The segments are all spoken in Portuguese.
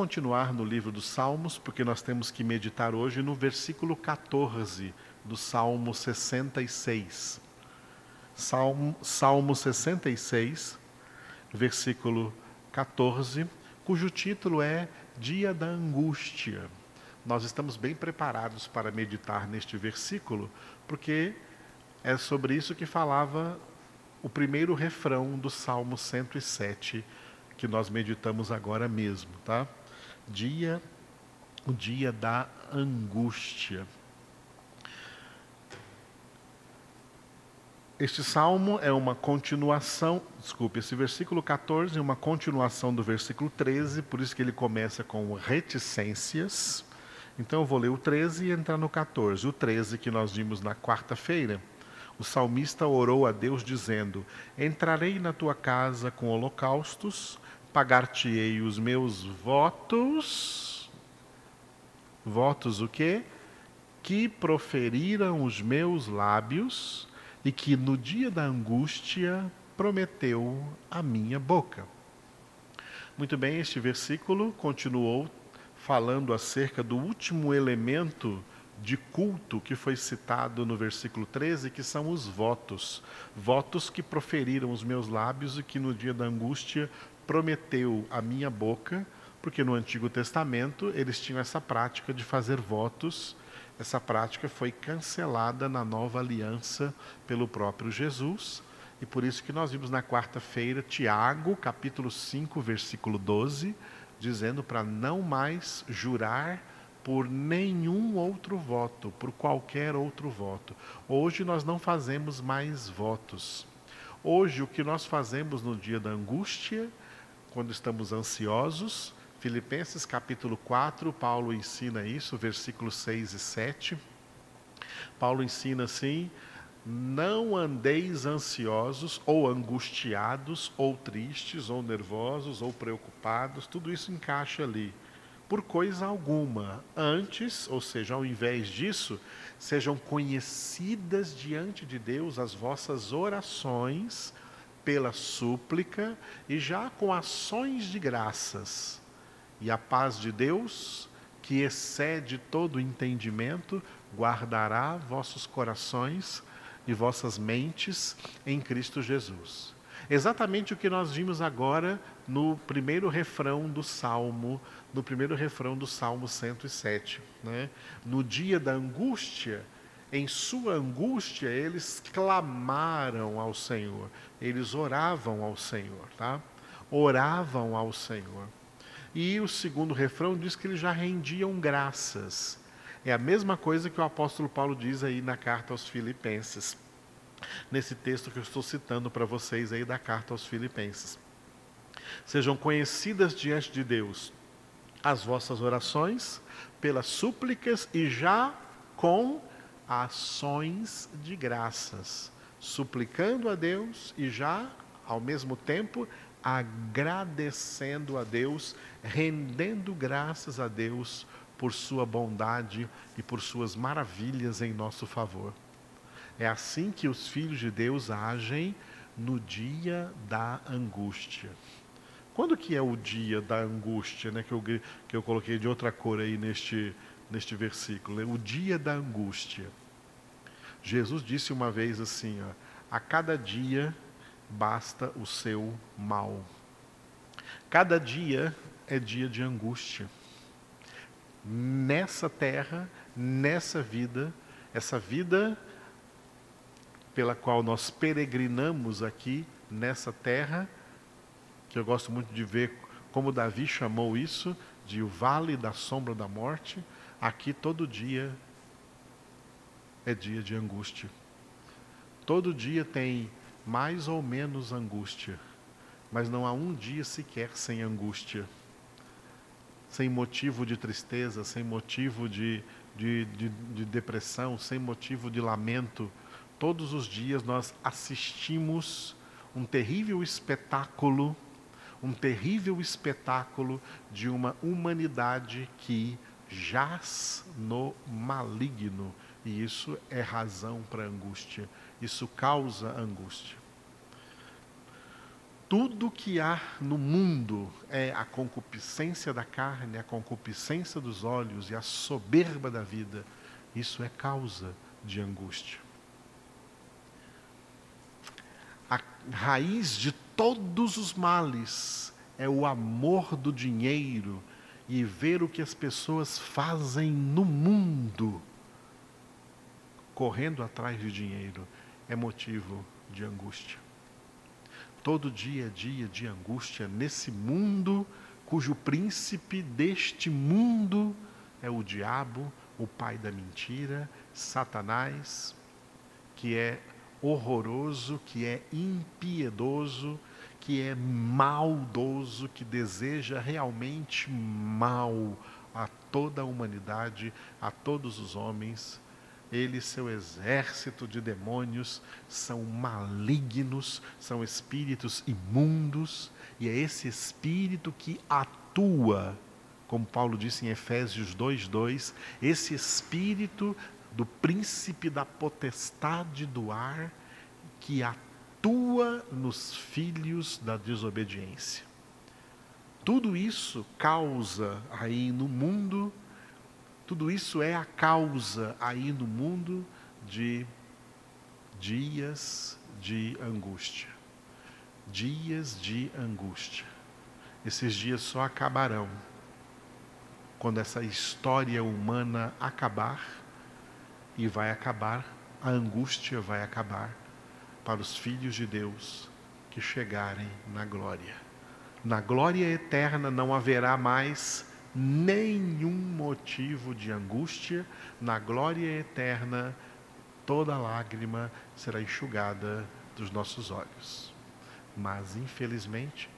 continuar no livro dos Salmos, porque nós temos que meditar hoje no versículo 14 do Salmo 66. Salmo, Salmo 66, versículo 14, cujo título é Dia da Angústia. Nós estamos bem preparados para meditar neste versículo, porque é sobre isso que falava o primeiro refrão do Salmo 107, que nós meditamos agora mesmo, tá? Dia, o dia da angústia. Este salmo é uma continuação, desculpe, esse versículo 14 é uma continuação do versículo 13, por isso que ele começa com reticências. Então eu vou ler o 13 e entrar no 14. O 13 que nós vimos na quarta-feira, o salmista orou a Deus dizendo: Entrarei na tua casa com holocaustos pagar-te-ei os meus votos. Votos o quê? Que proferiram os meus lábios e que no dia da angústia prometeu a minha boca. Muito bem, este versículo continuou falando acerca do último elemento de culto que foi citado no versículo 13, que são os votos. Votos que proferiram os meus lábios e que no dia da angústia prometeu a minha boca, porque no Antigo Testamento eles tinham essa prática de fazer votos. Essa prática foi cancelada na nova aliança pelo próprio Jesus. E por isso que nós vimos na quarta-feira Tiago, capítulo 5, versículo 12, dizendo para não mais jurar por nenhum outro voto, por qualquer outro voto. Hoje nós não fazemos mais votos. Hoje o que nós fazemos no dia da angústia quando estamos ansiosos. Filipenses capítulo 4, Paulo ensina isso, versículos 6 e 7. Paulo ensina assim: não andeis ansiosos, ou angustiados, ou tristes, ou nervosos, ou preocupados, tudo isso encaixa ali. Por coisa alguma. Antes, ou seja, ao invés disso, sejam conhecidas diante de Deus as vossas orações pela súplica e já com ações de graças. E a paz de Deus, que excede todo entendimento, guardará vossos corações e vossas mentes em Cristo Jesus. Exatamente o que nós vimos agora no primeiro refrão do Salmo, no primeiro refrão do Salmo 107. Né? No dia da angústia, em sua angústia, eles clamaram ao Senhor, eles oravam ao Senhor, tá? Oravam ao Senhor. E o segundo refrão diz que eles já rendiam graças. É a mesma coisa que o apóstolo Paulo diz aí na carta aos Filipenses, nesse texto que eu estou citando para vocês aí da carta aos Filipenses. Sejam conhecidas diante de Deus as vossas orações, pelas súplicas e já com ações de graças, suplicando a Deus e já, ao mesmo tempo, agradecendo a Deus, rendendo graças a Deus por sua bondade e por suas maravilhas em nosso favor. É assim que os filhos de Deus agem no dia da angústia. Quando que é o dia da angústia, né, que, eu, que eu coloquei de outra cor aí neste, neste versículo? É o dia da angústia. Jesus disse uma vez assim: ó, a cada dia basta o seu mal. Cada dia é dia de angústia. Nessa terra, nessa vida, essa vida pela qual nós peregrinamos aqui nessa terra, que eu gosto muito de ver como Davi chamou isso, de o vale da sombra da morte, aqui todo dia é dia de angústia. Todo dia tem mais ou menos angústia, mas não há um dia sequer sem angústia, sem motivo de tristeza, sem motivo de, de, de, de depressão, sem motivo de lamento. Todos os dias nós assistimos um terrível espetáculo, um terrível espetáculo de uma humanidade que jaz no maligno e isso é razão para angústia, isso causa angústia. tudo que há no mundo é a concupiscência da carne, a concupiscência dos olhos e a soberba da vida, isso é causa de angústia. A raiz de todos os males é o amor do dinheiro e ver o que as pessoas fazem no mundo correndo atrás de dinheiro é motivo de angústia. Todo dia é dia de angústia nesse mundo cujo príncipe deste mundo é o diabo, o pai da mentira, Satanás, que é horroroso, que é impiedoso, que é maldoso, que deseja realmente mal a toda a humanidade, a todos os homens. Ele e seu exército de demônios são malignos, são espíritos imundos, e é esse espírito que atua, como Paulo disse em Efésios 2:2, esse espírito do príncipe da potestade do ar que atua nos filhos da desobediência. Tudo isso causa aí no mundo tudo isso é a causa aí no mundo de dias de angústia. Dias de angústia. Esses dias só acabarão quando essa história humana acabar e vai acabar, a angústia vai acabar para os filhos de Deus que chegarem na glória. Na glória eterna não haverá mais nenhum motivo de angústia, na glória eterna, toda lágrima será enxugada dos nossos olhos. Mas, infelizmente,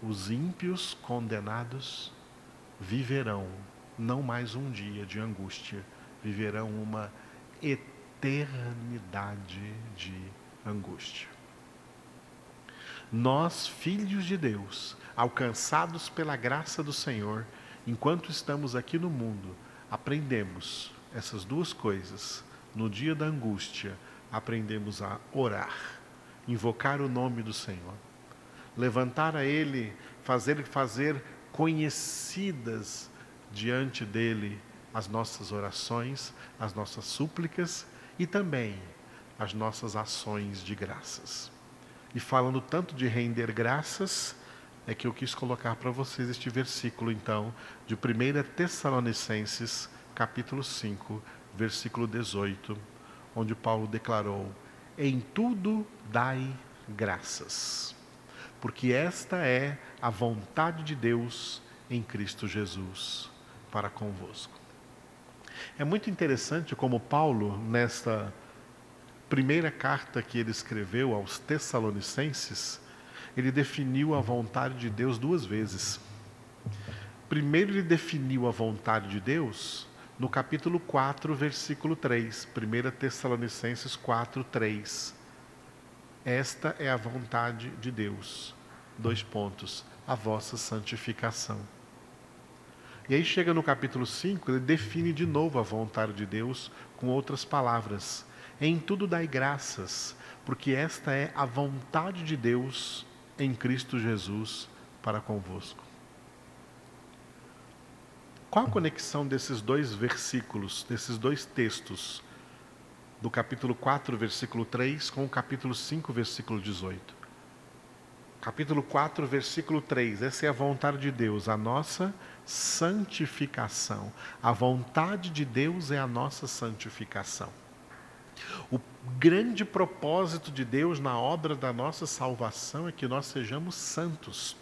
os ímpios condenados viverão não mais um dia de angústia, viverão uma eternidade de angústia. Nós, filhos de Deus, alcançados pela graça do Senhor, enquanto estamos aqui no mundo, aprendemos essas duas coisas. No dia da angústia, aprendemos a orar, invocar o nome do Senhor, levantar a Ele, fazer fazer conhecidas diante dele as nossas orações, as nossas súplicas e também as nossas ações de graças. E falando tanto de render graças, é que eu quis colocar para vocês este versículo, então, de 1 Tessalonicenses, capítulo 5, versículo 18, onde Paulo declarou: Em tudo dai graças, porque esta é a vontade de Deus em Cristo Jesus para convosco. É muito interessante como Paulo, nesta primeira carta que ele escreveu aos Tessalonicenses, ele definiu a vontade de Deus duas vezes. Primeiro, ele definiu a vontade de Deus no capítulo 4, versículo 3, 1 Tessalonicenses 4, 3. Esta é a vontade de Deus. Dois pontos. A vossa santificação. E aí chega no capítulo 5, ele define de novo a vontade de Deus com outras palavras. Em tudo dai graças, porque esta é a vontade de Deus em Cristo Jesus para convosco. Qual a conexão desses dois versículos, desses dois textos, do capítulo 4, versículo 3, com o capítulo 5, versículo 18? Capítulo 4, versículo 3. Essa é a vontade de Deus, a nossa santificação. A vontade de Deus é a nossa santificação. O grande propósito de Deus na obra da nossa salvação é que nós sejamos santos.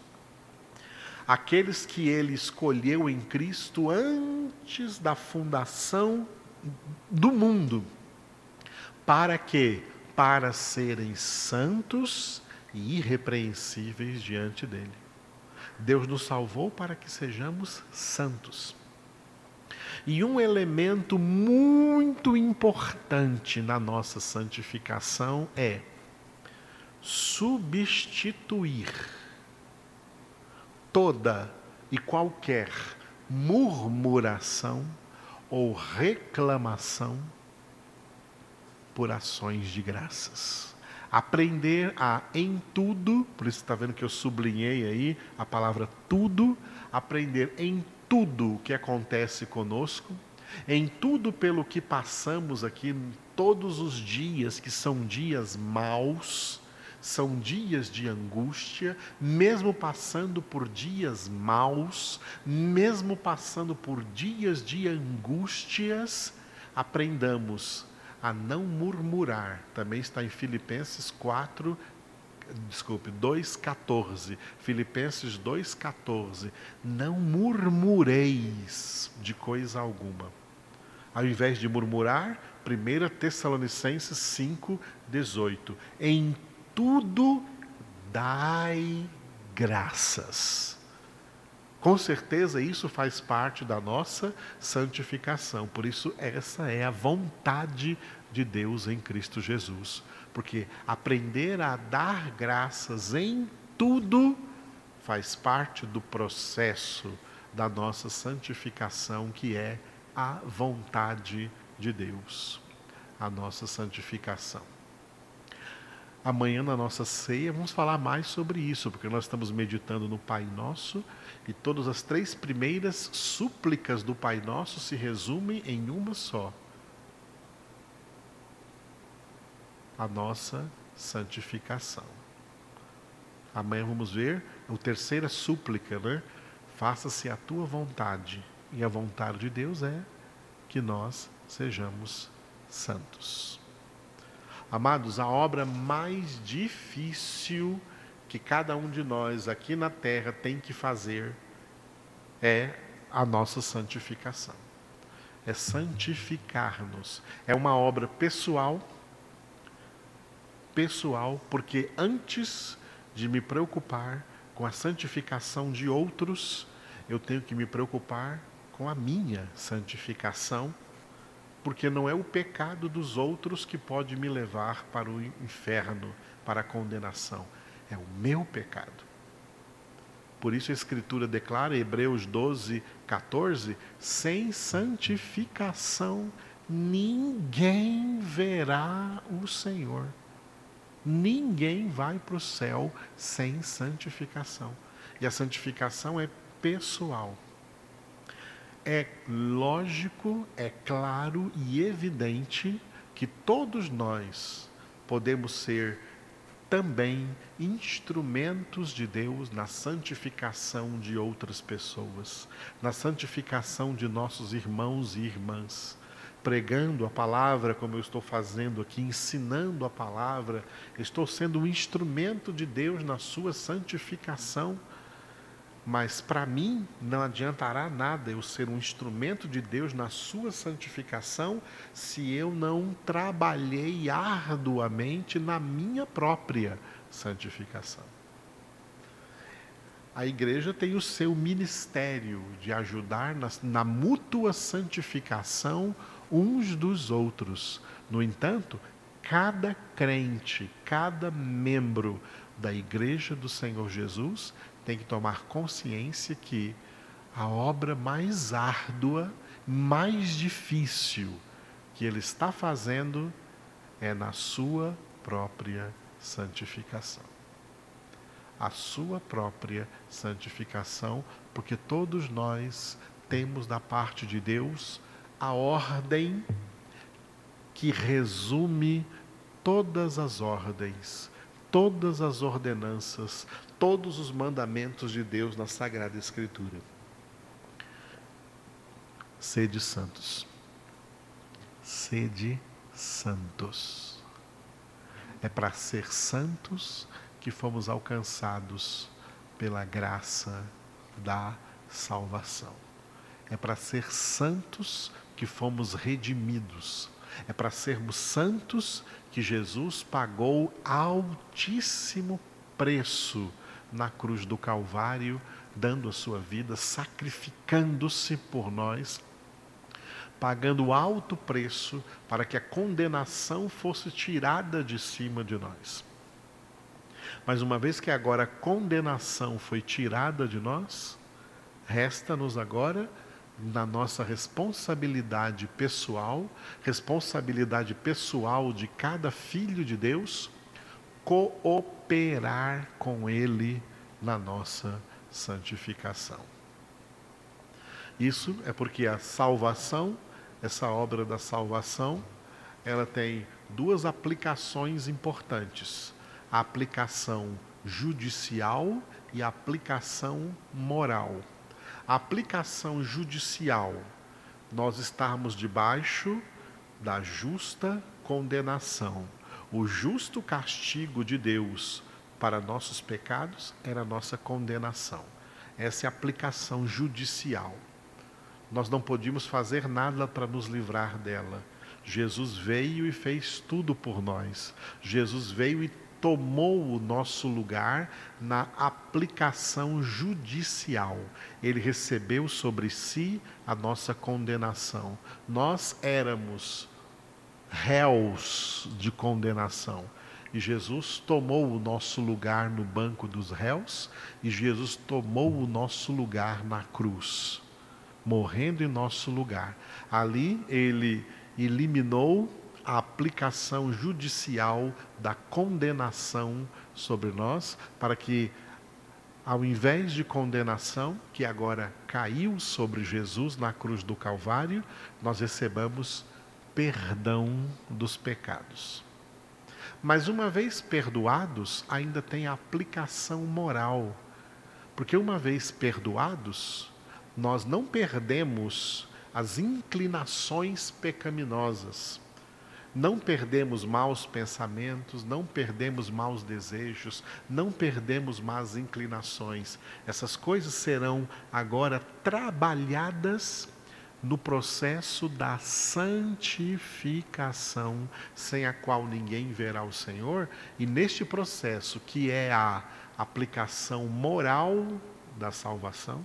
Aqueles que ele escolheu em Cristo antes da fundação do mundo. Para que? Para serem santos e irrepreensíveis diante dele. Deus nos salvou para que sejamos santos. E um elemento muito importante na nossa santificação é substituir toda e qualquer murmuração ou reclamação por ações de graças. Aprender a em tudo, por isso está vendo que eu sublinhei aí a palavra tudo, aprender em tudo o que acontece conosco, em tudo pelo que passamos aqui todos os dias, que são dias maus, são dias de angústia, mesmo passando por dias maus, mesmo passando por dias de angústias, aprendamos a não murmurar. Também está em Filipenses 4, desculpe, 2,14. Filipenses 2,14. Não murmureis de coisa alguma. Ao invés de murmurar, 1 Tessalonicenses 5,18. Em tudo dai graças. Com certeza isso faz parte da nossa santificação. Por isso, essa é a vontade de Deus em Cristo Jesus. Porque aprender a dar graças em tudo faz parte do processo da nossa santificação, que é a vontade de Deus, a nossa santificação. Amanhã, na nossa ceia, vamos falar mais sobre isso, porque nós estamos meditando no Pai Nosso e todas as três primeiras súplicas do Pai Nosso se resumem em uma só: a nossa santificação. Amanhã vamos ver a terceira súplica, né? Faça-se a tua vontade. E a vontade de Deus é que nós sejamos santos. Amados, a obra mais difícil que cada um de nós aqui na terra tem que fazer é a nossa santificação. É santificar-nos. É uma obra pessoal, pessoal, porque antes de me preocupar com a santificação de outros, eu tenho que me preocupar com a minha santificação porque não é o pecado dos outros que pode me levar para o inferno, para a condenação, é o meu pecado. Por isso a Escritura declara, Hebreus 12, 14: sem santificação ninguém verá o Senhor. Ninguém vai para o céu sem santificação. E a santificação é pessoal é lógico, é claro e evidente que todos nós podemos ser também instrumentos de Deus na santificação de outras pessoas, na santificação de nossos irmãos e irmãs. Pregando a palavra, como eu estou fazendo aqui, ensinando a palavra, estou sendo um instrumento de Deus na sua santificação mas para mim não adiantará nada eu ser um instrumento de Deus na sua santificação se eu não trabalhei arduamente na minha própria santificação. A igreja tem o seu ministério de ajudar na, na mútua santificação uns dos outros. No entanto, cada crente, cada membro da igreja do Senhor Jesus tem que tomar consciência que a obra mais árdua, mais difícil que ele está fazendo é na sua própria santificação. A sua própria santificação, porque todos nós temos da parte de Deus a ordem que resume todas as ordens, todas as ordenanças, todos os mandamentos de Deus na Sagrada Escritura. Sede santos. Sede santos. É para ser santos que fomos alcançados pela graça da salvação. É para ser santos que fomos redimidos. É para sermos santos Jesus pagou altíssimo preço na cruz do Calvário, dando a sua vida, sacrificando-se por nós, pagando alto preço para que a condenação fosse tirada de cima de nós. Mas uma vez que agora a condenação foi tirada de nós, resta-nos agora na nossa responsabilidade pessoal, responsabilidade pessoal de cada filho de Deus, cooperar com Ele na nossa santificação. Isso é porque a salvação, essa obra da salvação, ela tem duas aplicações importantes: a aplicação judicial e a aplicação moral. Aplicação judicial, nós estarmos debaixo da justa condenação. O justo castigo de Deus para nossos pecados era a nossa condenação. Essa é a aplicação judicial. Nós não podíamos fazer nada para nos livrar dela. Jesus veio e fez tudo por nós. Jesus veio e tomou o nosso lugar na aplicação judicial. Ele recebeu sobre si a nossa condenação. Nós éramos réus de condenação. E Jesus tomou o nosso lugar no banco dos réus, e Jesus tomou o nosso lugar na cruz, morrendo em nosso lugar. Ali ele eliminou a aplicação judicial da condenação sobre nós, para que, ao invés de condenação, que agora caiu sobre Jesus na cruz do Calvário, nós recebamos perdão dos pecados. Mas uma vez perdoados, ainda tem a aplicação moral. Porque uma vez perdoados, nós não perdemos as inclinações pecaminosas. Não perdemos maus pensamentos, não perdemos maus desejos, não perdemos más inclinações. Essas coisas serão agora trabalhadas no processo da santificação, sem a qual ninguém verá o Senhor, e neste processo, que é a aplicação moral da salvação,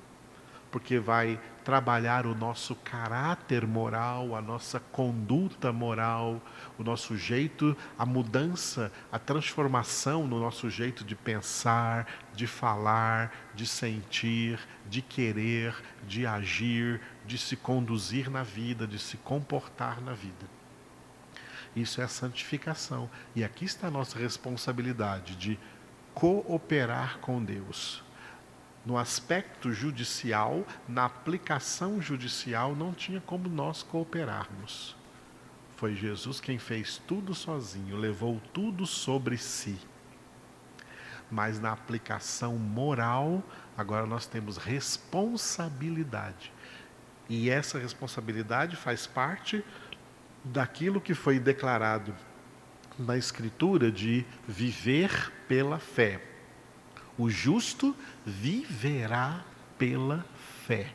porque vai trabalhar o nosso caráter moral, a nossa conduta moral, o nosso jeito, a mudança, a transformação no nosso jeito de pensar, de falar, de sentir, de querer, de agir, de se conduzir na vida, de se comportar na vida. Isso é a santificação. E aqui está a nossa responsabilidade de cooperar com Deus no aspecto judicial, na aplicação judicial, não tinha como nós cooperarmos. Foi Jesus quem fez tudo sozinho, levou tudo sobre si. Mas na aplicação moral, agora nós temos responsabilidade. E essa responsabilidade faz parte daquilo que foi declarado na Escritura de viver pela fé. O justo viverá pela fé.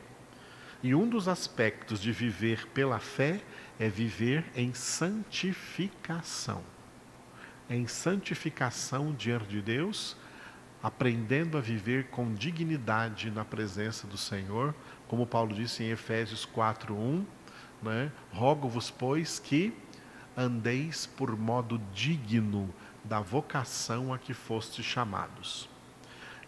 E um dos aspectos de viver pela fé é viver em santificação. Em santificação diante de Deus, aprendendo a viver com dignidade na presença do Senhor, como Paulo disse em Efésios 4:1, né? Rogo-vos, pois, que andeis por modo digno da vocação a que fostes chamados.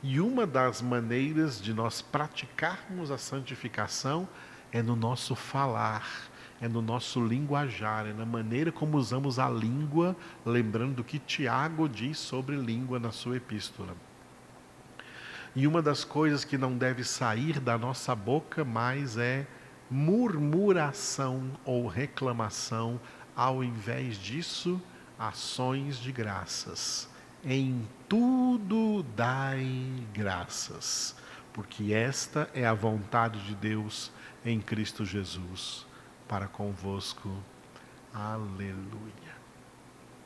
E uma das maneiras de nós praticarmos a santificação é no nosso falar, é no nosso linguajar, é na maneira como usamos a língua, lembrando do que Tiago diz sobre língua na sua epístola. E uma das coisas que não deve sair da nossa boca mais é murmuração ou reclamação, ao invés disso, ações de graças. Em tudo dai graças, porque esta é a vontade de Deus em Cristo Jesus para convosco. Aleluia.